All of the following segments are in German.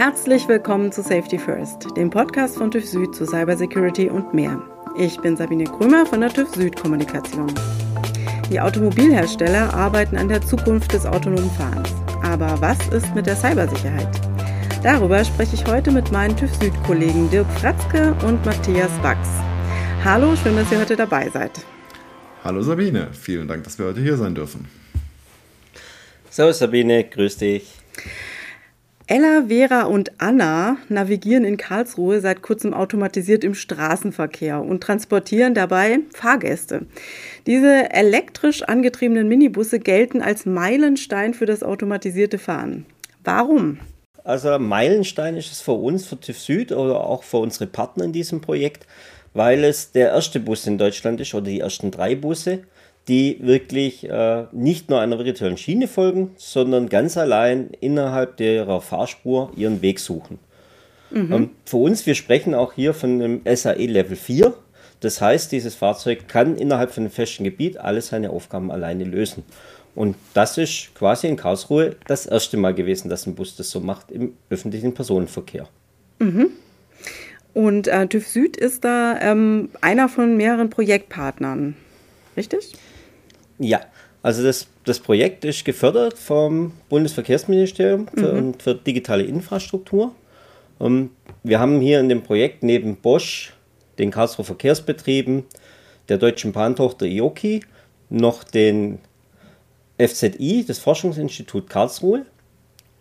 Herzlich willkommen zu Safety First, dem Podcast von TÜV Süd zu Cybersecurity und mehr. Ich bin Sabine Krömer von der TÜV Süd Kommunikation. Die Automobilhersteller arbeiten an der Zukunft des autonomen Fahrens. Aber was ist mit der Cybersicherheit? Darüber spreche ich heute mit meinen TÜV Süd-Kollegen Dirk Fratzke und Matthias Wachs. Hallo, schön, dass ihr heute dabei seid. Hallo Sabine, vielen Dank, dass wir heute hier sein dürfen. Servus Sabine, grüß dich. Ella, Vera und Anna navigieren in Karlsruhe seit kurzem automatisiert im Straßenverkehr und transportieren dabei Fahrgäste. Diese elektrisch angetriebenen Minibusse gelten als Meilenstein für das automatisierte Fahren. Warum? Also Meilenstein ist es für uns, für TÜV Süd oder auch für unsere Partner in diesem Projekt, weil es der erste Bus in Deutschland ist oder die ersten drei Busse, die wirklich äh, nicht nur einer virtuellen Schiene folgen, sondern ganz allein innerhalb ihrer Fahrspur ihren Weg suchen. Mhm. Ähm, für uns, wir sprechen auch hier von einem SAE Level 4. Das heißt, dieses Fahrzeug kann innerhalb von einem festen Gebiet alle seine Aufgaben alleine lösen. Und das ist quasi in Karlsruhe das erste Mal gewesen, dass ein Bus das so macht im öffentlichen Personenverkehr. Mhm. Und äh, TÜV Süd ist da ähm, einer von mehreren Projektpartnern, richtig? Ja, also das, das Projekt ist gefördert vom Bundesverkehrsministerium für, mhm. für digitale Infrastruktur. Um, ähm, wir haben hier in dem Projekt neben Bosch, den Karlsruher Verkehrsbetrieben, der deutschen Bahntochter IOKI, noch den FZI, das Forschungsinstitut Karlsruhe.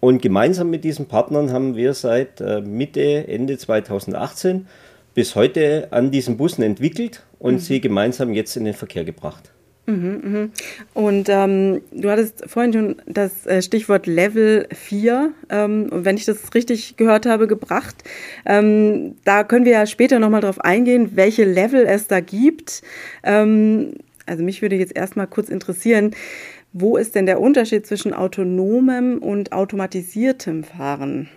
Und gemeinsam mit diesen Partnern haben wir seit äh, Mitte, Ende 2018 bis heute an diesen Bussen entwickelt und mhm. sie gemeinsam jetzt in den Verkehr gebracht. Mhm, mhm. Und ähm, du hattest vorhin schon das äh, Stichwort Level 4, ähm, wenn ich das richtig gehört habe, gebracht. Ähm, da können wir ja später nochmal drauf eingehen, welche Level es da gibt. Ähm, also mich würde jetzt erstmal kurz interessieren, wo ist denn der Unterschied zwischen autonomem und automatisiertem Fahren?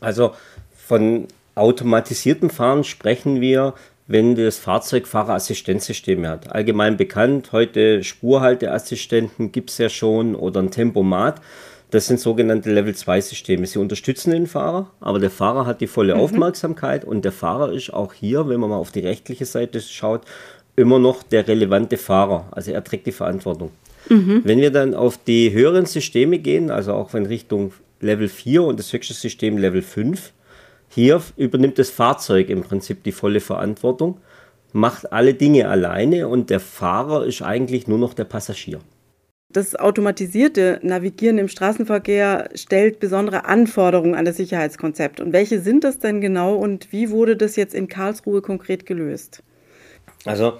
Also von automatisiertem Fahren sprechen wir, wenn das Fahrzeug Fahrerassistenzsysteme hat. Allgemein bekannt, heute Spurhalteassistenten gibt es ja schon oder ein Tempomat. Das sind sogenannte Level-2-Systeme. Sie unterstützen den Fahrer, aber der Fahrer hat die volle mhm. Aufmerksamkeit und der Fahrer ist auch hier, wenn man mal auf die rechtliche Seite schaut, immer noch der relevante Fahrer. Also er trägt die Verantwortung. Mhm. Wenn wir dann auf die höheren Systeme gehen, also auch in Richtung Level 4 und das höchste System Level 5, hier übernimmt das Fahrzeug im Prinzip die volle Verantwortung, macht alle Dinge alleine und der Fahrer ist eigentlich nur noch der Passagier. Das automatisierte Navigieren im Straßenverkehr stellt besondere Anforderungen an das Sicherheitskonzept. Und welche sind das denn genau und wie wurde das jetzt in Karlsruhe konkret gelöst? Also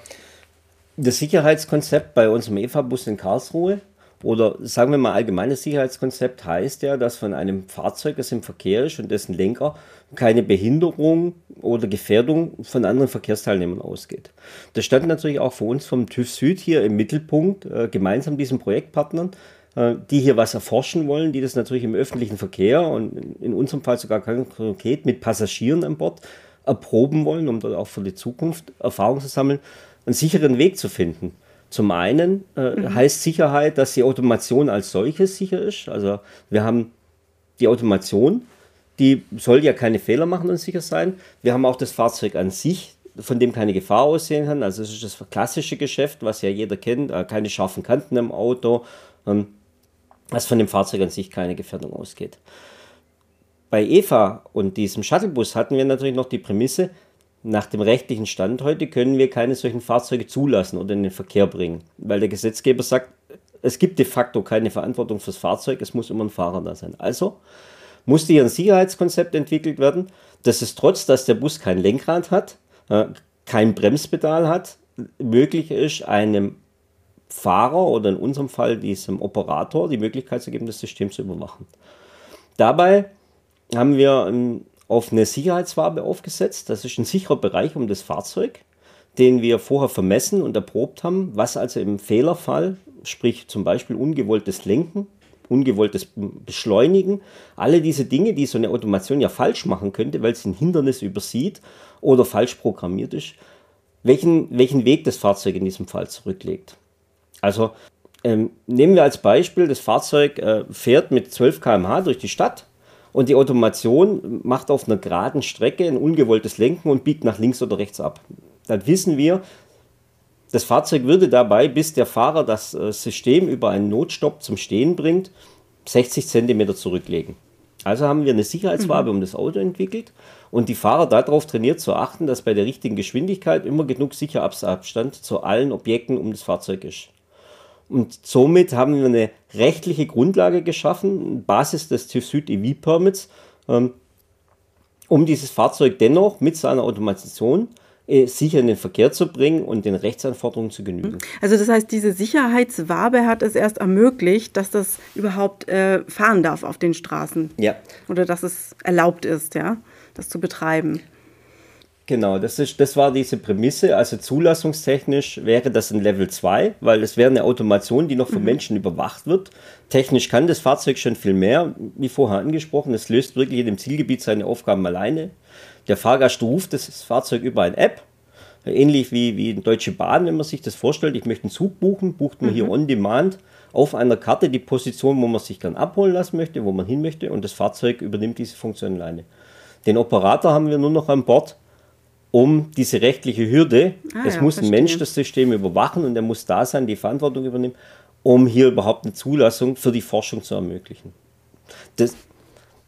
das Sicherheitskonzept bei unserem EVA-Bus in Karlsruhe oder sagen wir mal allgemeines Sicherheitskonzept heißt ja, dass von einem Fahrzeug, das im Verkehr ist und dessen Lenker keine Behinderung oder Gefährdung von anderen Verkehrsteilnehmern ausgeht. Das stand natürlich auch für uns vom TÜV Süd hier im Mittelpunkt, äh, gemeinsam diesen Projektpartnern, äh, die hier was erforschen wollen, die das natürlich im öffentlichen Verkehr und in unserem Fall sogar konkret mit Passagieren an Bord erproben wollen, um dort auch für die Zukunft Erfahrung zu sammeln, einen sicheren Weg zu finden. Zum einen äh, mhm. heißt Sicherheit, dass die Automation als solches sicher ist. Also wir haben die Automation, die soll ja keine Fehler machen und sicher sein. Wir haben auch das Fahrzeug an sich, von dem keine Gefahr aussehen kann. Also es ist das klassische Geschäft, was ja jeder kennt, äh, keine scharfen Kanten im Auto, ähm, dass von dem Fahrzeug an sich keine Gefährdung ausgeht. Bei Eva und diesem Shuttlebus hatten wir natürlich noch die Prämisse, nach dem rechtlichen Stand heute können wir keine solchen Fahrzeuge zulassen oder in den Verkehr bringen, weil der Gesetzgeber sagt, es gibt de facto keine Verantwortung fürs Fahrzeug, es muss immer ein Fahrer da sein. Also musste hier ein Sicherheitskonzept entwickelt werden, dass es trotz, dass der Bus kein Lenkrad hat, äh, kein Bremspedal hat, möglich ist, einem Fahrer oder in unserem Fall diesem Operator die Möglichkeit zu geben, das System zu überwachen. Dabei haben wir auf eine Sicherheitswabe aufgesetzt. Das ist ein sicherer Bereich um das Fahrzeug, den wir vorher vermessen und erprobt haben, was also im Fehlerfall, sprich zum Beispiel ungewolltes Lenken, ungewolltes Beschleunigen, alle diese Dinge, die so eine Automation ja falsch machen könnte, weil sie ein Hindernis übersieht oder falsch programmiert ist, welchen, welchen Weg das Fahrzeug in diesem Fall zurücklegt. Also ähm, nehmen wir als Beispiel, das Fahrzeug äh, fährt mit 12 km/h durch die Stadt Und die Automation macht auf einer geraden Strecke ein ungewolltes Lenken und biegt nach links oder rechts ab. Dann wissen wir, das Fahrzeug würde dabei, bis der Fahrer das äh, System über einen Notstopp zum Stehen bringt, 60 cm zurücklegen. Also haben wir eine Sicherheitswabe mhm. um das Auto entwickelt und die Fahrer darauf trainiert zu achten, dass bei der richtigen Geschwindigkeit immer genug Sicherheitsabstand zu allen Objekten um das Fahrzeug ist. Und somit haben wir eine rechtliche Grundlage geschaffen, Basis des TÜV Süd EV-Permits, ähm, um dieses Fahrzeug dennoch mit seiner Automatisation äh, sicher in den Verkehr zu bringen und den Rechtsanforderungen zu genügen. Also das heißt, diese Sicherheitswabe hat es erst ermöglicht, dass das überhaupt äh, fahren darf auf den Straßen. Ja. Oder dass es erlaubt ist, ja, das zu betreiben. Genau, das, ist, das war diese Prämisse. Also zulassungstechnisch wäre das ein Level 2, weil es wäre eine Automation, die noch von mhm. Menschen überwacht wird. Technisch kann das Fahrzeug schon viel mehr, wie vorher angesprochen. Es löst wirklich in dem Zielgebiet seine Aufgaben alleine. Der Fahrgast ruft das Fahrzeug über eine App, ähnlich wie, wie in Deutsche Bahn, wenn man sich das vorstellt. Ich möchte einen Zug buchen, bucht man mhm. hier on demand auf einer Karte die Position, wo man sich dann abholen lassen möchte, wo man hin möchte und das Fahrzeug übernimmt diese Funktion alleine. Den Operator haben wir nur noch an Bord, um diese rechtliche Hürde, ah, es ja, muss verstehe. ein Mensch das System überwachen und er muss da sein, die Verantwortung übernehmen, um hier überhaupt eine Zulassung für die Forschung zu ermöglichen. Das,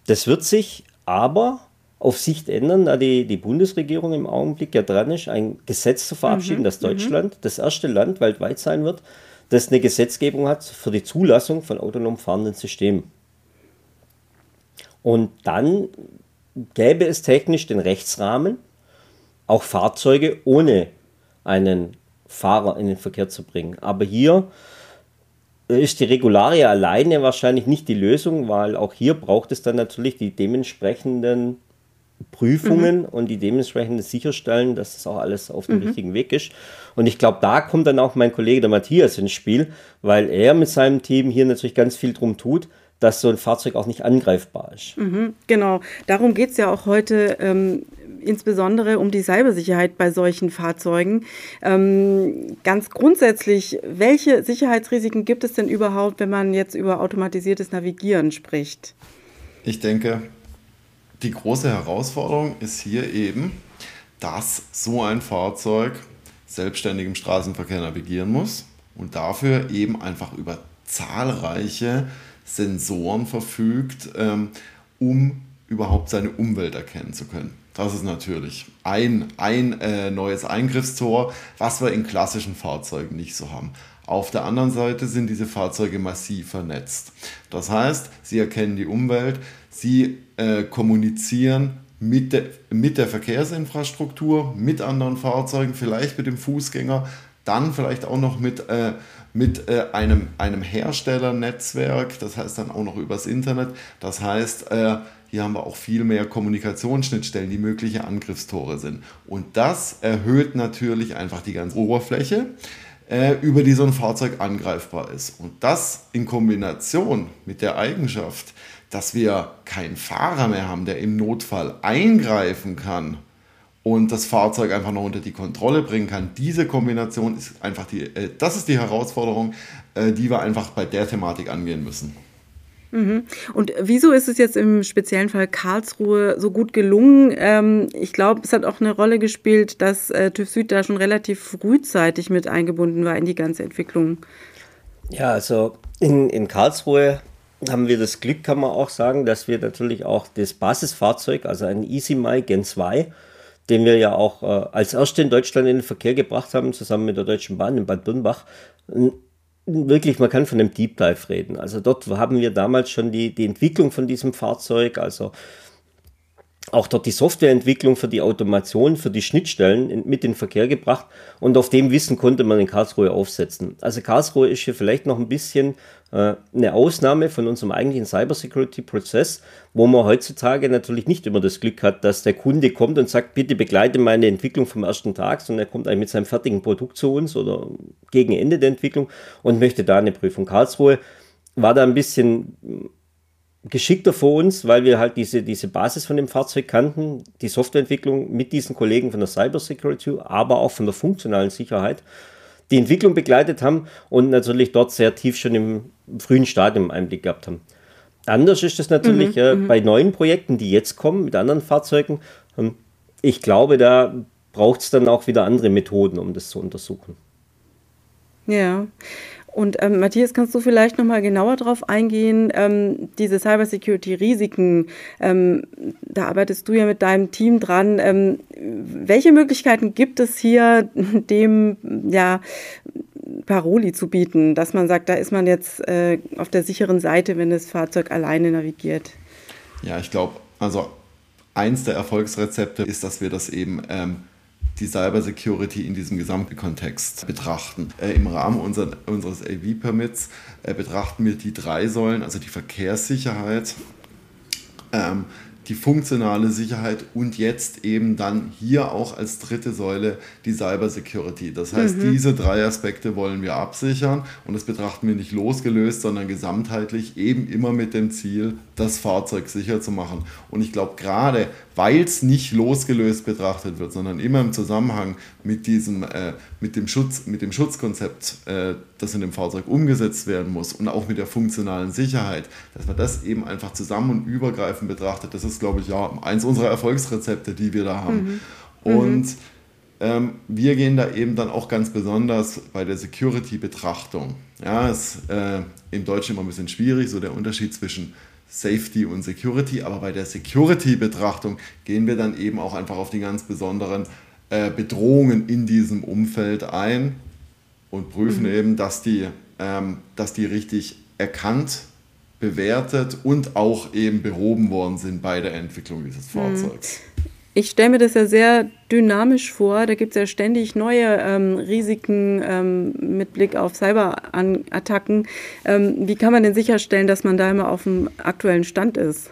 das wird sich aber auf Sicht ändern, da die, die Bundesregierung im Augenblick ja dran ist, ein Gesetz zu verabschieden, mhm. dass Deutschland mhm. das erste Land weltweit sein wird, das eine Gesetzgebung hat für die Zulassung von autonom fahrenden Systemen. Und dann gäbe es technisch den Rechtsrahmen, auch Fahrzeuge ohne einen Fahrer in den Verkehr zu bringen. Aber hier ist die Regularie alleine wahrscheinlich nicht die Lösung, weil auch hier braucht es dann natürlich die dementsprechenden Prüfungen mhm. und die dementsprechend sicherstellen, dass das auch alles auf dem mhm. richtigen Weg ist. Und ich glaube, da kommt dann auch mein Kollege der Matthias ins Spiel, weil er mit seinem Team hier natürlich ganz viel drum tut, dass so ein Fahrzeug auch nicht angreifbar ist. Mhm, genau, darum geht es ja auch heute. Ähm, insbesondere um die Cybersicherheit bei solchen Fahrzeugen. Ähm, ganz grundsätzlich, welche Sicherheitsrisiken gibt es denn überhaupt, wenn man jetzt über automatisiertes Navigieren spricht? Ich denke, die große Herausforderung ist hier eben, dass so ein Fahrzeug selbstständig im Straßenverkehr navigieren muss und dafür eben einfach über zahlreiche Sensoren verfügt, ähm, um überhaupt seine Umwelt erkennen zu können. Das ist natürlich ein, ein äh, neues Eingriffstor, was wir in klassischen Fahrzeugen nicht so haben. Auf der anderen Seite sind diese Fahrzeuge massiv vernetzt. Das heißt, sie erkennen die Umwelt, sie äh, kommunizieren mit der, mit der Verkehrsinfrastruktur, mit anderen Fahrzeugen, vielleicht mit dem Fußgänger, dann vielleicht auch noch mit, äh, mit äh, einem, einem Herstellernetzwerk, das heißt dann auch noch übers Internet. Das heißt, äh, hier haben wir auch viel mehr Kommunikationsschnittstellen, die mögliche Angriffstore sind. Und das erhöht natürlich einfach die ganze Oberfläche, äh, über die so ein Fahrzeug angreifbar ist. Und das in Kombination mit der Eigenschaft, dass wir keinen Fahrer mehr haben, der im Notfall eingreifen kann und das Fahrzeug einfach noch unter die Kontrolle bringen kann. Diese Kombination ist einfach die, äh, das ist die Herausforderung, äh, die wir einfach bei der Thematik angehen müssen. Mhm. Und wieso ist es jetzt im speziellen Fall Karlsruhe so gut gelungen? Ähm, ich glaube, es hat auch eine Rolle gespielt, dass äh, TÜV Süd da schon relativ frühzeitig mit eingebunden war in die ganze Entwicklung. Ja, also in, in Karlsruhe haben wir das Glück, kann man auch sagen, dass wir natürlich auch das Basisfahrzeug, also ein EasyMy Gen 2, den wir ja auch äh, als erste in Deutschland in den Verkehr gebracht haben, zusammen mit der Deutschen Bahn in Bad Birnbach, wirklich, man kann von einem Deep Dive reden. Also dort haben wir damals schon die, die Entwicklung von diesem Fahrzeug, also auch dort die Softwareentwicklung für die Automation, für die Schnittstellen mit in den Verkehr gebracht und auf dem Wissen konnte man in Karlsruhe aufsetzen. Also Karlsruhe ist hier vielleicht noch ein bisschen äh, eine Ausnahme von unserem eigentlichen Cybersecurity-Prozess, wo man heutzutage natürlich nicht immer das Glück hat, dass der Kunde kommt und sagt, bitte begleite meine Entwicklung vom ersten Tag, sondern er kommt eigentlich mit seinem fertigen Produkt zu uns oder gegen Ende der Entwicklung und möchte da eine Prüfung. Karlsruhe war da ein bisschen geschickter vor uns, weil wir halt diese, diese Basis von dem Fahrzeug kannten, die Softwareentwicklung mit diesen Kollegen von der Cybersecurity, aber auch von der funktionalen Sicherheit, die Entwicklung begleitet haben und natürlich dort sehr tief schon im frühen Stadium Einblick gehabt haben. Anders ist es natürlich mhm, äh, bei neuen Projekten, die jetzt kommen mit anderen Fahrzeugen. Ähm, ich glaube, da braucht es dann auch wieder andere Methoden, um das zu untersuchen. Ja. Und ähm, Matthias, kannst du vielleicht noch mal genauer darauf eingehen, ähm, diese Cybersecurity-Risiken, ähm, da arbeitest du ja mit deinem Team dran. Ähm, welche Möglichkeiten gibt es hier, dem ja, Paroli zu bieten, dass man sagt, da ist man jetzt äh, auf der sicheren Seite, wenn das Fahrzeug alleine navigiert? Ja, ich glaube, also eins der Erfolgsrezepte ist, dass wir das eben ähm, die Cybersecurity in diesem gesamten Kontext betrachten. Äh, Im Rahmen unser, unseres AV-Permits äh, betrachten wir die drei Säulen, also die Verkehrssicherheit, ähm, die funktionale Sicherheit und jetzt eben dann hier auch als dritte Säule die Cyber Security. Das heißt, mhm. diese drei Aspekte wollen wir absichern und das betrachten wir nicht losgelöst, sondern gesamtheitlich eben immer mit dem Ziel, das Fahrzeug sicher zu machen. Und ich glaube, gerade weil es nicht losgelöst betrachtet wird, sondern immer im Zusammenhang mit, diesem, äh, mit, dem, Schutz, mit dem Schutzkonzept, äh, das in dem Fahrzeug umgesetzt werden muss und auch mit der funktionalen Sicherheit, dass man das eben einfach zusammen und übergreifend betrachtet, das ist, glaube ich, ja eins unserer Erfolgsrezepte, die wir da haben. Mhm. Und mhm. ähm, wir gehen da eben dann auch ganz besonders bei der Security-Betrachtung. Ja, ist äh, im Deutschen immer ein bisschen schwierig, so der Unterschied zwischen Safety und Security, aber bei der Security-Betrachtung gehen wir dann eben auch einfach auf die ganz besonderen äh, Bedrohungen in diesem Umfeld ein und prüfen mhm. eben, dass die, ähm, dass die richtig erkannt, bewertet und auch eben behoben worden sind bei der Entwicklung dieses mhm. Fahrzeugs. Ich stelle mir das ja sehr dynamisch vor. Da gibt es ja ständig neue ähm, Risiken ähm, mit Blick auf Cyberattacken. Ähm, wie kann man denn sicherstellen, dass man da immer auf dem aktuellen Stand ist?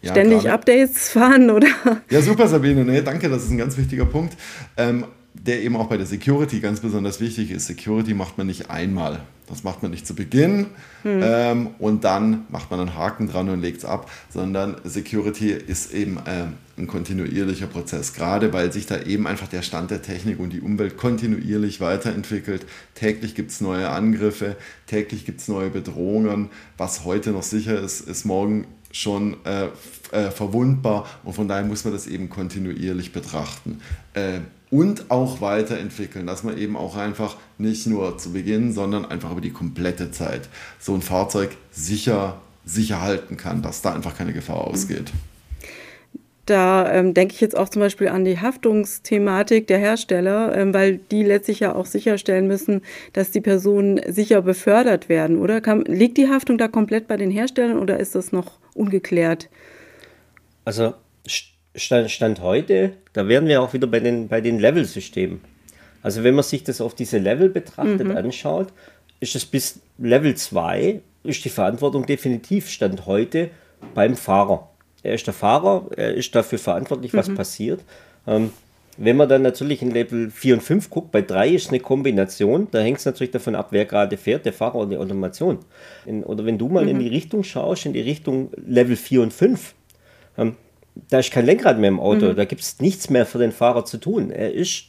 Ja, ständig grade. Updates fahren oder? Ja, super, Sabine. Nee, danke, das ist ein ganz wichtiger Punkt. Ähm, der eben auch bei der Security ganz besonders wichtig ist. Security macht man nicht einmal. Das macht man nicht zu Beginn hm. ähm, und dann macht man einen Haken dran und legt es ab, sondern Security ist eben äh, ein kontinuierlicher Prozess, gerade weil sich da eben einfach der Stand der Technik und die Umwelt kontinuierlich weiterentwickelt. Täglich gibt es neue Angriffe, täglich gibt es neue Bedrohungen. Was heute noch sicher ist, ist morgen schon äh, äh, verwundbar und von daher muss man das eben kontinuierlich betrachten. Äh, und auch weiterentwickeln, dass man eben auch einfach nicht nur zu Beginn, sondern einfach über die komplette Zeit so ein Fahrzeug sicher, sicher halten kann, dass da einfach keine Gefahr ausgeht. Da ähm, denke ich jetzt auch zum Beispiel an die Haftungsthematik der Hersteller, ähm, weil die letztlich ja auch sicherstellen müssen, dass die Personen sicher befördert werden, oder? Kann, liegt die Haftung da komplett bei den Herstellern oder ist das noch ungeklärt? Also Stand, Stand heute, da wären wir auch wieder bei den, bei den Level-Systemen. Also wenn man sich das auf diese Level betrachtet, mhm. anschaut, ist es bis Level 2, ist die Verantwortung definitiv Stand heute beim Fahrer. Er ist der Fahrer, er ist dafür verantwortlich, was mhm. passiert. Ähm, wenn man dann natürlich in Level 4 und 5 guckt, bei 3 ist eine Kombination, da hängt es natürlich davon ab, wer gerade fährt, der Fahrer oder die Automation. In, oder wenn du mal mhm. in die Richtung schaust, in die Richtung Level 4 und 5, ähm, da ist kein Lenkrad mehr im Auto, mhm. da gibt es nichts mehr für den Fahrer zu tun. Er ist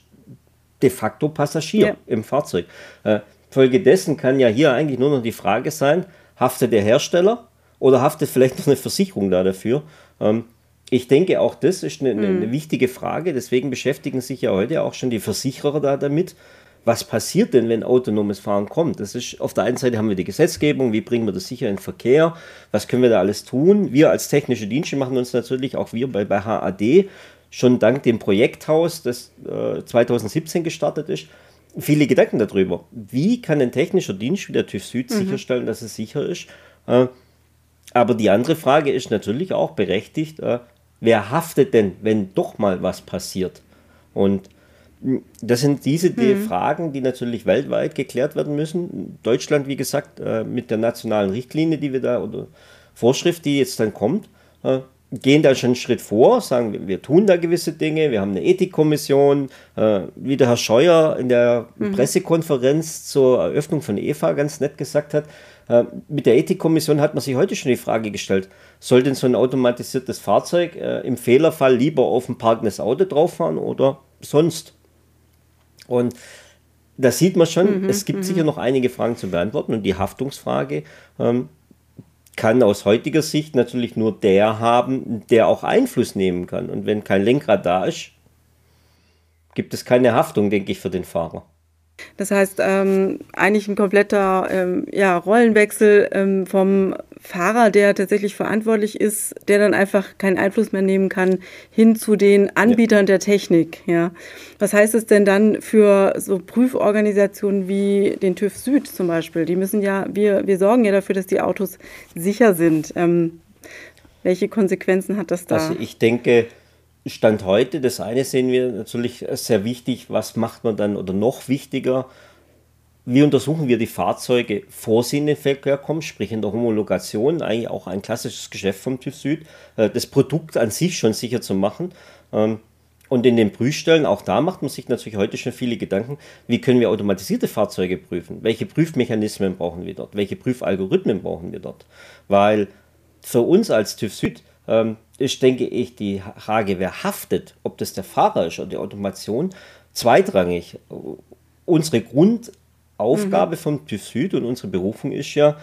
de facto Passagier ja. im Fahrzeug. Äh, Folgedessen kann ja hier eigentlich nur noch die Frage sein, haftet der Hersteller oder haftet vielleicht noch eine Versicherung da dafür? Ähm, ich denke, auch das ist eine, eine, mhm. wichtige Frage. Deswegen beschäftigen sich ja heute auch schon die Versicherer da damit, was passiert denn, wenn autonomes Fahren kommt? Das ist auf der einen Seite haben wir die Gesetzgebung, wie bringen wir das sicher in den Verkehr, was können wir da alles tun? Wir als technische Dienste machen uns natürlich auch wir bei, bei HAD schon dank dem Projekthaus, das äh, 2017 gestartet ist, viele Gedanken darüber. Wie kann ein technischer Dienst wie der TÜV Süd mhm. sicherstellen, dass es sicher ist? Äh, aber die andere Frage ist natürlich auch berechtigt, äh, wer haftet denn, wenn doch mal was passiert? Und das sind diese die mhm. Fragen, die natürlich weltweit geklärt werden müssen. Deutschland, wie gesagt, äh, mit der nationalen Richtlinie, die wir da oder Vorschrift, die jetzt dann kommt, äh, gehen da schon einen Schritt vor, sagen, wir, wir tun da gewisse Dinge, wir haben eine Ethikkommission, äh, wie der Herr Scheuer in der mhm. Pressekonferenz zur Eröffnung von EFA ganz nett gesagt hat, mit der Ethikkommission hat man sich heute schon die Frage gestellt, soll denn so ein automatisiertes Fahrzeug im Fehlerfall lieber auf ein parkendes Auto drauf fahren oder sonst? Und da sieht man schon, mhm, es gibt mhm. sicher noch einige Fragen zu beantworten und die Haftungsfrage ähm, kann aus heutiger Sicht natürlich nur der haben, der auch Einfluss nehmen kann. Und wenn kein Lenkrad da ist, gibt es keine Haftung, denke ich, für den Fahrer. Das heißt, ähm, eigentlich ein kompletter ähm, ja, Rollenwechsel ähm, vom Fahrer, der tatsächlich verantwortlich ist, der dann einfach keinen Einfluss mehr nehmen kann, hin zu den Anbietern ja. der Technik. Ja. Was heißt es denn dann für so Prüforganisationen wie den TÜV Süd zum Beispiel? Die müssen ja, wir, wir sorgen ja dafür, dass die Autos sicher sind. Ähm, welche Konsequenzen hat das da? Also ich denke, Stand heute, das eine sehen wir natürlich sehr wichtig, was macht man dann oder noch wichtiger, wie untersuchen wir die Fahrzeuge, vor sie in den Verkehr kommen, sprich in der Homologation, eigentlich auch ein klassisches Geschäft vom TÜV Süd, äh, das Produkt an sich schon sicher zu machen. Ähm, und in den Prüfstellen, auch da macht man sich natürlich heute schon viele Gedanken, wie können wir automatisierte Fahrzeuge prüfen? Welche Prüfmechanismen brauchen wir dort? Welche Prüfalgorithmen brauchen wir dort? Weil für uns als TÜV Süd ähm, ist, denke ich, die Frage, wer haftet, ob das der Fahrer ist oder die Automation, zweitrangig. Unsere Grund Aufgabe mhm. vom TÜV Süd und unsere Berufung ist ja,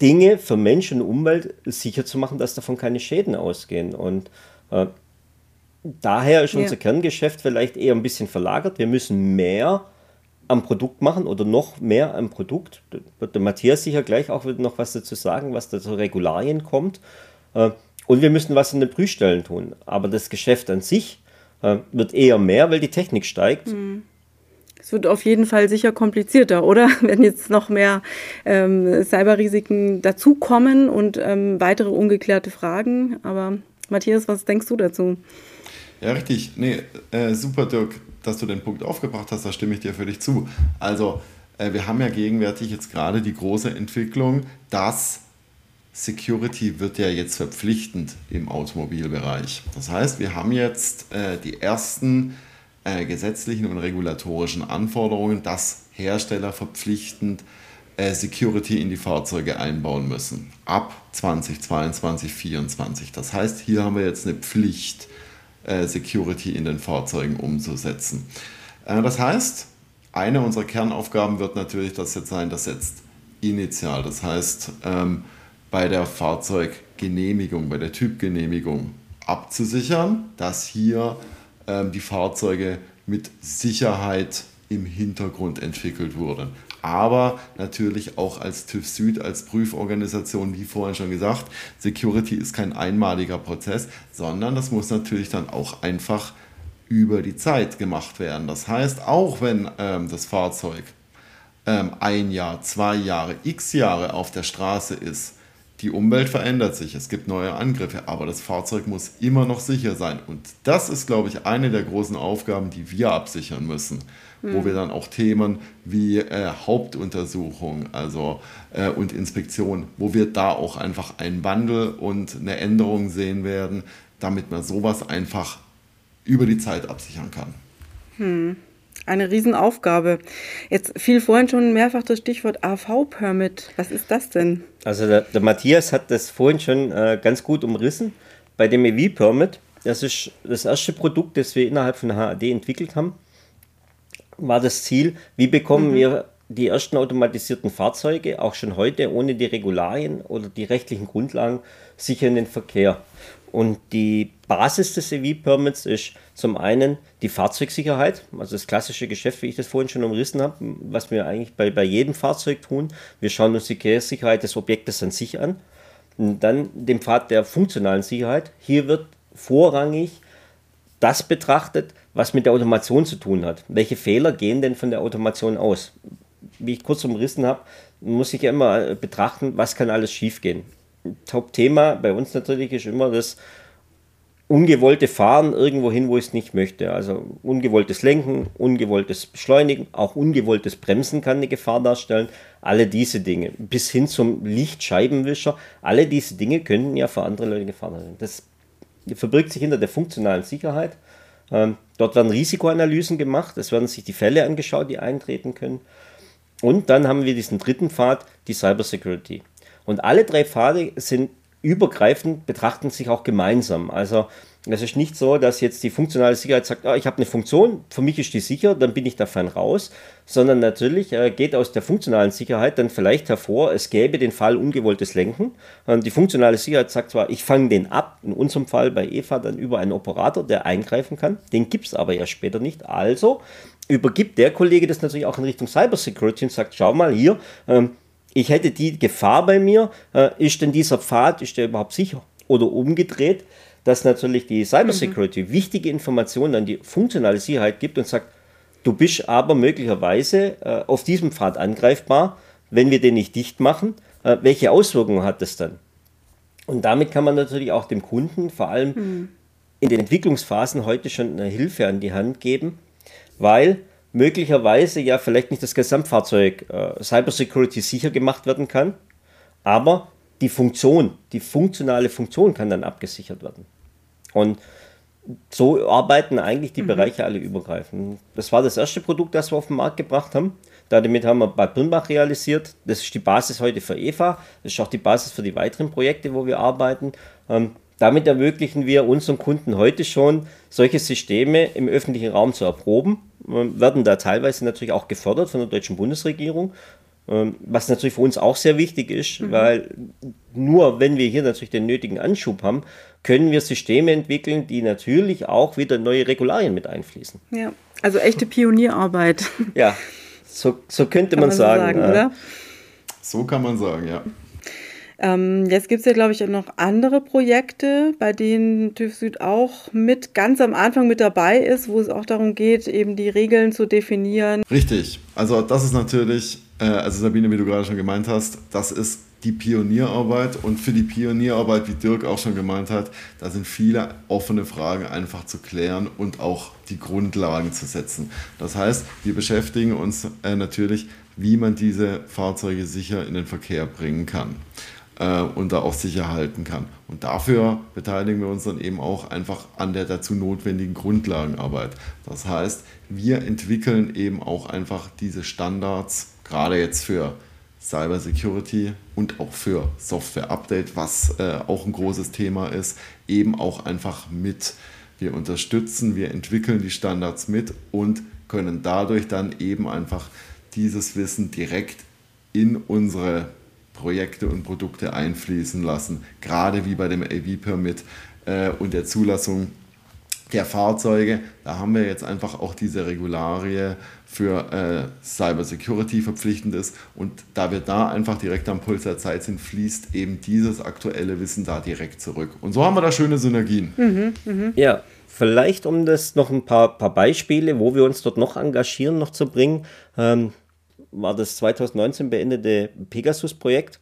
Dinge für Mensch und Umwelt sicher zu machen, dass davon keine Schäden ausgehen. Und äh, daher ist ja. unser Kerngeschäft vielleicht eher ein bisschen verlagert. Wir müssen mehr am Produkt machen oder noch mehr am Produkt. Da wird der Matthias sicher gleich auch noch was dazu sagen, was da zu Regularien kommt. Äh, und wir müssen was in den Prüfstellen tun. Aber das Geschäft an sich äh, wird eher mehr, weil die Technik steigt. Mhm. Es wird auf jeden Fall sicher komplizierter, oder? Wenn jetzt noch mehr ähm, Cyberrisiken dazukommen und ähm, weitere ungeklärte Fragen. Aber Matthias, was denkst du dazu? Ja, richtig. Nee, äh, super, Dirk, dass du den Punkt aufgebracht hast. Da stimme ich dir völlig zu. Also, äh, wir haben ja gegenwärtig jetzt gerade die große Entwicklung, dass Security wird ja jetzt verpflichtend im Automobilbereich. Das heißt, wir haben jetzt äh, die ersten äh, gesetzlichen und regulatorischen Anforderungen, dass Hersteller verpflichtend äh, Security in die Fahrzeuge einbauen müssen. Ab 2022, 2024. Das heißt, hier haben wir jetzt eine Pflicht, äh, Security in den Fahrzeugen umzusetzen. Äh, das heißt, eine unserer Kernaufgaben wird natürlich das jetzt sein, das jetzt initial. Das heißt, ähm, bei der Fahrzeuggenehmigung, bei der Typgenehmigung abzusichern, dass hier die Fahrzeuge mit Sicherheit im Hintergrund entwickelt wurden. Aber natürlich auch als TÜV Süd, als Prüforganisation, wie vorhin schon gesagt, Security ist kein einmaliger Prozess, sondern das muss natürlich dann auch einfach über die Zeit gemacht werden. Das heißt, auch wenn ähm, das Fahrzeug ähm, ein Jahr, zwei Jahre, x Jahre auf der Straße ist, die Umwelt verändert sich, es gibt neue Angriffe, aber das Fahrzeug muss immer noch sicher sein. Und das ist, glaube ich, eine der großen Aufgaben, die wir absichern müssen, mhm. wo hm. wir dann auch Themen wie äh, Hauptuntersuchung also, äh, und Inspektion, wo wir da auch einfach einen Wandel und eine Änderung sehen werden, damit man sowas einfach über die Zeit absichern kann. Hm. Eine Riesenaufgabe. Jetzt fiel vorhin schon mehrfach das Stichwort AV-Permit. Was ist das denn? Also der, der, Matthias hat das vorhin schon äh, ganz gut umrissen. Bei dem EV-Permit, das ist das erste Produkt, das wir innerhalb von HAD entwickelt haben, war das Ziel, wie bekommen mhm. wir die ersten automatisierten Fahrzeuge auch schon heute ohne die Regularien oder die rechtlichen Grundlagen sicher in den Verkehr. Und die Basis des EV-Permits ist zum einen die Fahrzeugsicherheit, also das klassische Geschäft, wie ich das vorhin schon umrissen habe, was wir eigentlich bei, bei jedem Fahrzeug tun. Wir schauen uns die Sicherheit des Objektes an sich an. Und dann den Pfad der funktionalen Sicherheit. Hier wird vorrangig das betrachtet, was mit der Automation zu tun hat. Welche Fehler gehen denn von der Automation aus? Wie ich kurz umrissen habe, muss ich ja immer betrachten, was kann alles schiefgehen. Top-Thema bei uns natürlich ist immer das ungewollte Fahren irgendwo hin, wo ich es nicht möchte. Also ungewolltes Lenken, ungewolltes Beschleunigen, auch ungewolltes Bremsen kann eine Gefahr darstellen. Alle diese Dinge, bis hin zum Lichtscheibenwischer, alle diese Dinge könnten ja für andere Leute Gefahr sein. Das verbirgt sich hinter der funktionalen Sicherheit. Ähm, dort werden Risikoanalysen gemacht, es werden sich die Fälle angeschaut, die eintreten können. Und dann haben wir diesen dritten Pfad, die Cybersecurity. Und alle drei Pfade sind übergreifend betrachten sich auch gemeinsam. Also es ist nicht so, dass jetzt die funktionale Sicherheit sagt, oh, ich habe eine Funktion, für mich ist die sicher, dann bin ich davon raus, sondern natürlich äh, geht aus der funktionalen Sicherheit dann vielleicht hervor, es gäbe den Fall ungewolltes Lenken. Ähm, die funktionale Sicherheit sagt zwar, ich fange den ab, in unserem Fall bei EVA dann über einen Operator, der eingreifen kann, den gibt es aber ja später nicht. Also übergibt der Kollege das natürlich auch in Richtung Cybersecurity und sagt, schau mal hier, ähm, ich hätte die Gefahr bei mir, äh, ist denn dieser Pfad, ist der überhaupt sicher? Oder umgedreht, dass natürlich die Cybersecurity mhm. wichtige Informationen an die funktionale Sicherheit gibt und sagt, du bist aber möglicherweise äh, auf diesem Pfad angreifbar, wenn wir den nicht dicht machen. Äh, welche Auswirkungen hat das dann? Und damit kann man natürlich auch dem Kunden vor allem mhm. in den Entwicklungsphasen heute schon eine Hilfe an die Hand geben, weil möglicherweise ja vielleicht nicht das Gesamtfahrzeug äh, Cybersecurity sicher gemacht werden kann, aber die Funktion, die funktionale Funktion kann dann abgesichert werden. Und so arbeiten eigentlich die mhm. Bereiche alle übergreifend. Das war das erste Produkt, das wir auf den Markt gebracht haben. Damit haben wir Bad Birnbach realisiert. Das ist die Basis heute für EVA. Das ist auch die Basis für die weiteren Projekte, wo wir arbeiten. Ähm, damit ermöglichen wir unseren Kunden heute schon, solche Systeme im öffentlichen Raum zu erproben. Wir werden da teilweise natürlich auch gefördert von der deutschen Bundesregierung. Ähm, was natürlich für uns auch sehr wichtig ist, mhm. weil nur wenn wir hier natürlich den nötigen Anschub haben, können wir Systeme entwickeln, die natürlich auch wieder neue Regularien mit einfließen. Ja, also echte Pionierarbeit. Ja, so, so könnte man, man sagen. So, sagen oder? so kann man sagen, ja. Ähm, jetzt gibt es ja, glaube ich, noch andere Projekte, bei denen TÜV Süd auch mit ganz am Anfang mit dabei ist, wo es auch darum geht, eben die Regeln zu definieren. Richtig. Also das ist natürlich äh, also Sabine, wie du gerade schon gemeint hast, das ist die Pionierarbeit und für die Pionierarbeit, wie Dirk auch schon gemeint hat, da sind viele offene Fragen einfach zu klären und auch die Grundlagen zu setzen. Das heißt, wir beschäftigen uns äh, natürlich, wie man diese Fahrzeuge sicher in den Verkehr bringen kann äh, und da auch sicher halten kann. Und dafür beteiligen wir uns dann eben auch einfach an der dazu notwendigen Grundlagenarbeit. Das heißt, wir entwickeln eben auch einfach diese Standards gerade jetzt für Cyber Security und auch für Software Update, was äh, auch ein großes Thema ist, eben auch einfach mit. Wir unterstützen, wir entwickeln die Standards mit und können dadurch dann eben einfach dieses Wissen direkt in unsere Projekte und Produkte einfließen lassen, gerade wie bei dem AV-Permit äh, und der Zulassung der Fahrzeuge. Da haben wir jetzt einfach auch diese Regularie für äh, Cyber Security verpflichtend ist. Und da wir da einfach direkt am Puls der Zeit sind, fließt eben dieses aktuelle Wissen da direkt zurück. Und so haben wir da schöne Synergien. Mhm, mh. Ja, vielleicht um das noch ein paar, paar Beispiele, wo wir uns dort noch engagieren, noch zu bringen, ähm, war das 2019 beendete Pegasus-Projekt.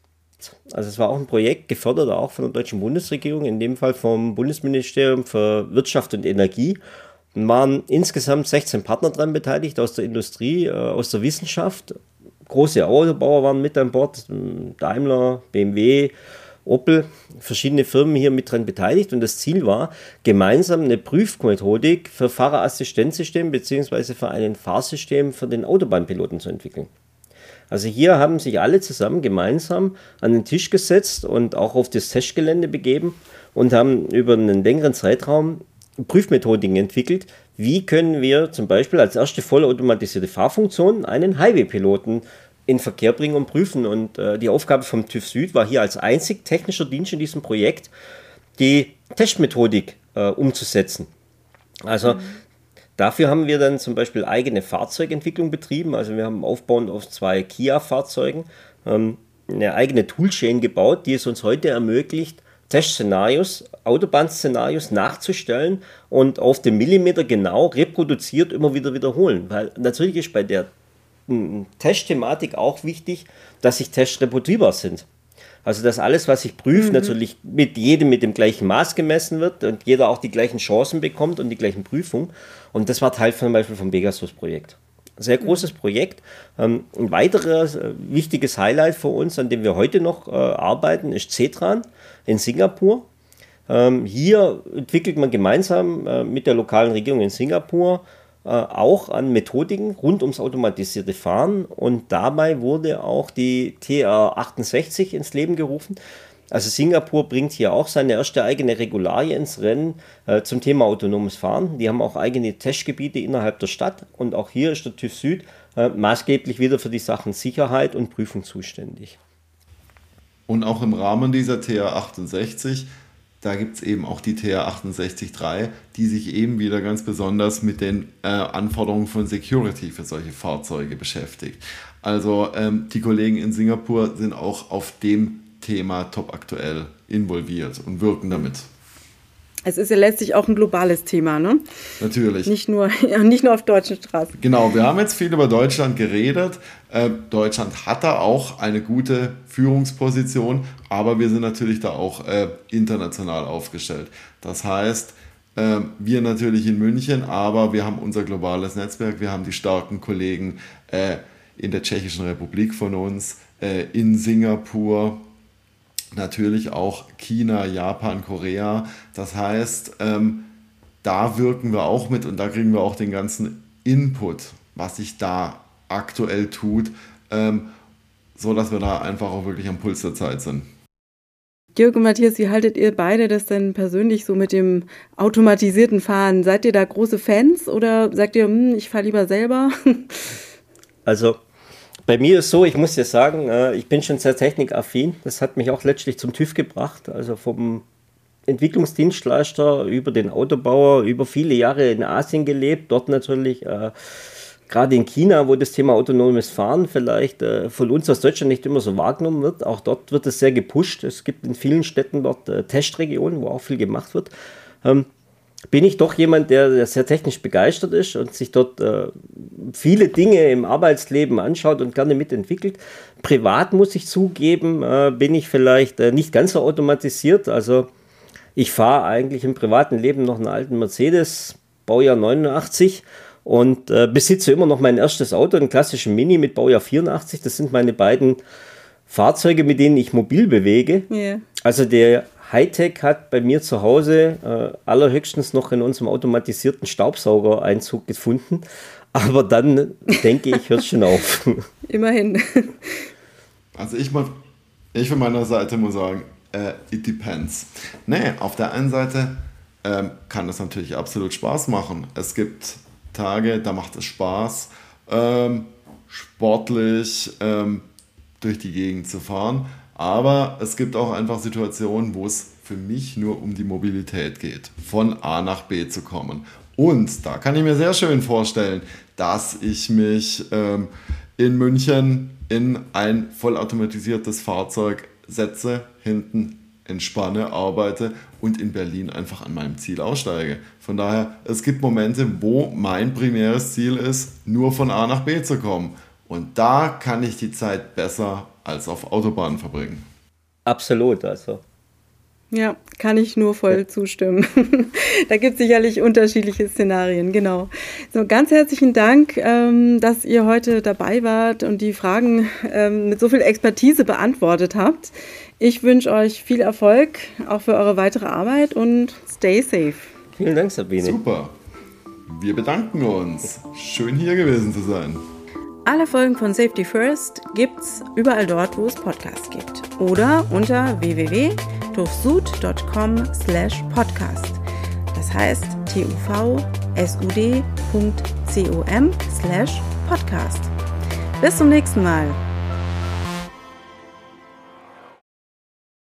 Also es war auch ein Projekt, gefördert auch von der deutschen Bundesregierung, in dem Fall vom Bundesministerium für Wirtschaft und Energie waren insgesamt 16 Partner daran beteiligt, aus der Industrie, äh, aus der Wissenschaft. Große Autobauer waren mit an Bord, Daimler, BMW, Opel, verschiedene Firmen hier mit dran beteiligt. Und das Ziel war, gemeinsam eine Prüfmethodik für Fahrerassistenzsystem bzw. für ein Fahrsystem für den Autobahnpiloten zu entwickeln. Also hier haben sich alle zusammen gemeinsam an den Tisch gesetzt und auch auf das Testgelände begeben und haben über einen längeren Zeitraum Prüfmethodiken entwickelt. Wie können wir zum Beispiel als erste vollautomatisierte Fahrfunktion einen Highway-Piloten in Verkehr bringen und prüfen? Und äh, die Aufgabe vom TÜV Süd war hier als einzig technischer Dienst in diesem Projekt, die Testmethodik äh, umzusetzen. Also mhm. dafür haben wir dann zum Beispiel eigene Fahrzeugentwicklung betrieben. Also wir haben aufbauend auf zwei Kia-Fahrzeugen ähm, eine eigene Toolchain gebaut, die es uns heute ermöglicht, Testszenarios, Autobahnszenarios nachzustellen und auf den Millimeter genau reproduziert immer wieder wiederholen. Weil natürlich ist bei der Testthematik auch wichtig, dass sich Tests reproduzierbar sind. Also dass alles, was ich prüfe, mhm. natürlich mit jedem mit dem gleichen Maß gemessen wird und jeder auch die gleichen Chancen bekommt und die gleichen Prüfungen. Und das war Teil zum Beispiel vom Pegasus-Projekt. Sehr großes Projekt. Ähm, ein weiteres äh, wichtiges Highlight für uns, an dem wir heute noch äh, arbeiten, ist CETRAN in Singapur. Ähm, hier entwickelt man gemeinsam äh, mit der lokalen Regierung in Singapur auch an Methodiken rund ums automatisierte Fahren und dabei wurde auch die TR68 ins Leben gerufen. Also Singapur bringt hier auch seine erste eigene Regularie ins Rennen äh, zum Thema autonomes Fahren. Die haben auch eigene Testgebiete innerhalb der Stadt und auch hier ist der TÜV Süd äh, maßgeblich wieder für die Sachen Sicherheit und Prüfung zuständig. Und auch im Rahmen dieser TA 68 da gibt es eben auch die TR 68.3, die sich eben wieder ganz besonders mit den äh, Anforderungen von Security für solche Fahrzeuge beschäftigt. Also ähm, die Kollegen in Singapur sind auch auf dem Thema top aktuell involviert und wirken damit. Es ist ja letztlich auch ein globales Thema, ne? Natürlich. Nicht nur, nicht nur auf deutschen Straßen. Genau, wir haben jetzt viel über Deutschland geredet. Äh, Deutschland hat da auch eine gute Führungsposition, aber wir sind natürlich da auch äh, international aufgestellt. Das heißt, äh, wir natürlich in München, aber wir haben unser globales Netzwerk, wir haben die starken Kollegen in der Tschechischen Republik von uns, in Singapur, natürlich auch China, Japan, Korea. Das heißt, ähm, da wirken wir auch mit und da kriegen wir auch den ganzen Input, was sich da aktuell tut, ähm, so dass wir da einfach auch wirklich am Puls der Zeit sind. Jörg und Matthias, wie haltet ihr beide das denn persönlich so mit dem automatisierten Fahren? Seid ihr da große Fans oder sagt ihr, hm, ich fahre lieber selber? Also bei mir ist so, ich muss dir sagen, äh, ich bin schon sehr technikaffin. Das hat mich auch letztlich zum TÜV gebracht. Also vom Entwicklungsdienstleister über den Autobauer, über viele Jahre in Asien gelebt, dort natürlich äh, gerade in China, wo das Thema autonomes Fahren vielleicht äh, von uns aus Deutschland nicht immer so wahrgenommen wird, auch dort wird es sehr gepusht. Es gibt in vielen Städten dort äh, Testregionen, wo auch viel gemacht wird. Ähm, bin ich doch jemand, der, der, sehr technisch begeistert ist und sich dort äh, viele Dinge im Arbeitsleben anschaut und gerne mitentwickelt. Privat muss ich zugeben, äh, bin ich vielleicht äh, nicht ganz so automatisiert. Also ich fahre eigentlich im privaten Leben noch einen alten Mercedes, Baujahr 89 und äh, besitze immer noch mein erstes Auto, einen klassischen Mini mit Baujahr 84. Das sind meine beiden Fahrzeuge, mit denen ich mobil bewege. Yeah. Also der Hightech hat bei mir zu Hause äh, allerhöchstens noch in unserem automatisierten Staubsauger Einzug gefunden. Aber dann denke ich, hört es schon auf. Immerhin. Also ich, mal, ich von meiner Seite muss sagen, äh, it depends. Nee, auf der einen Seite ähm, kann es natürlich absolut Spaß machen. Es gibt Tage, da macht es Spaß, ähm, sportlich ähm, durch die Gegend zu fahren. Aber es gibt auch einfach Situationen, wo es für mich nur um die Mobilität geht, von A nach B zu kommen. Und da kann ich mir sehr schön vorstellen, dass ich mich ähm, in München in ein vollautomatisiertes Fahrzeug setze, hinten entspanne, arbeite und in Berlin einfach an meinem Ziel aussteige. Von daher, es gibt Momente, wo mein primäres Ziel ist, nur von A nach B zu kommen. Und da kann ich die Zeit besser als auf Autobahnen verbringen. Absolut, also. Ja, kann ich nur voll ja. zustimmen. da gibt es sicherlich unterschiedliche Szenarien, genau. So, ganz herzlichen Dank, ähm, dass ihr heute dabei wart und die Fragen ähm, mit so viel Expertise beantwortet habt. Ich wünsche euch viel Erfolg, auch für eure weitere Arbeit und stay safe. Vielen Dank, Sabine. Super. Wir bedanken uns. Schön hier gewesen zu sein. Alle Folgen von Safety First gibt's überall dort, wo es Podcasts gibt. Oder unter www.tufsud.com slash podcast. Das heißt tuvsud.com slash podcast. Bis zum nächsten Mal.